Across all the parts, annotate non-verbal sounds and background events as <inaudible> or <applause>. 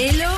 Hello.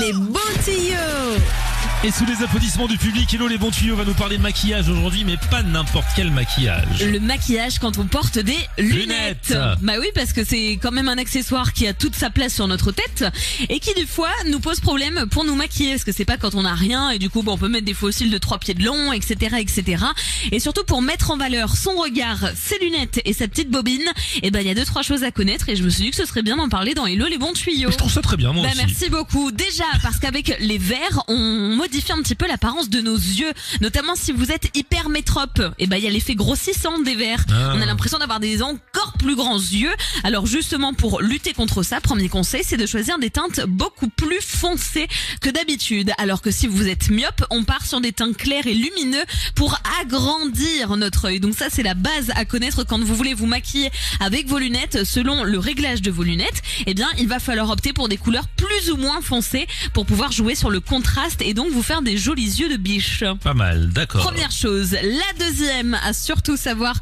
Les bons tuyaux Et sous les applaudissements du public, Hello les bons tuyaux va nous parler de maquillage aujourd'hui, mais pas n'importe quel maquillage. Le maquillage quand on porte des lunettes. Lunettes. Bah oui, parce que c'est quand même un accessoire qui a toute sa place sur notre tête et qui des fois nous pose problème pour nous maquiller, parce que c'est pas quand on a rien et du coup bon, on peut mettre des fossiles de trois pieds de long, etc., etc. Et surtout pour mettre en valeur son regard, ses lunettes et sa petite bobine, et ben il y a deux trois choses à connaître et je me suis dit que ce serait bien d'en parler dans Hello les bons tuyaux. Je trouve ça très bien, moi Bah, aussi. merci beaucoup. Déjà, parce qu'avec les verres, on modifie un petit peu l'apparence de nos yeux. Notamment si vous êtes hyper métrope. Et ben, il y a l'effet grossissant des verres. Ah. On a l'impression d'avoir des encore plus grands yeux. Alors, justement, pour lutter contre ça, premier conseil, c'est de choisir des teintes beaucoup plus foncées que d'habitude. Alors que si vous êtes myope, on part sur des teints clairs et lumineux pour agrandir notre œil. Donc ça, c'est la base à connaître quand vous voulez vous maquiller avec vos lunettes. Selon le réglage de vos lunettes, eh bien, il va falloir opter pour des couleurs plus ou moins foncées pour pouvoir jouer sur le contraste et donc vous faire des jolis yeux de biche. Pas mal, d'accord. Première chose. La deuxième, à surtout savoir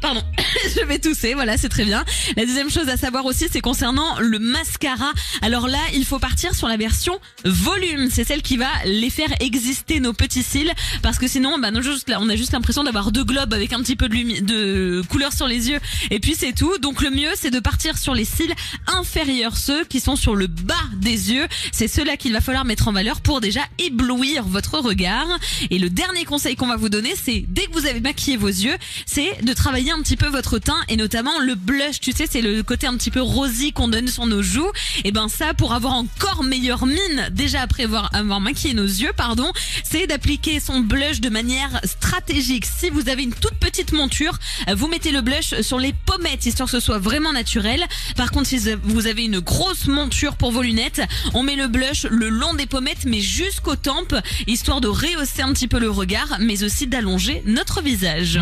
Pardon, <coughs> je vais tousser, voilà, c'est très bien. La deuxième chose à savoir aussi, c'est concernant le mascara. Alors là, il faut partir sur la version volume. C'est celle qui va les faire exister, nos petits cils. Parce que sinon, bah, on a juste l'impression d'avoir deux globes avec un petit peu de, de couleur sur les yeux. Et puis c'est tout. Donc le mieux, c'est de partir sur les cils inférieurs, ceux qui sont sur le bas des yeux. C'est ceux-là qu'il va falloir mettre en valeur pour déjà éblouir votre regard. Et le dernier conseil qu'on va vous donner, c'est dès que vous avez maquillé vos yeux, c'est de travailler un petit peu votre teint et notamment le blush. Tu sais, c'est le côté un petit peu rosy qu'on donne sur nos joues. Et ben ça, pour avoir encore meilleure mine, déjà après avoir, avoir maquillé nos yeux, pardon, c'est d'appliquer son blush de manière stratégique. Si vous avez une toute petite monture, euh, vous mettez le blush sur les pommettes, histoire que ce soit vraiment naturel. Par contre, si vous avez une grosse monture pour vos lunettes, on met le blush le long des pommettes, mais jusqu'aux tempes, histoire de rehausser un petit peu le regard, mais aussi d'allonger notre visage.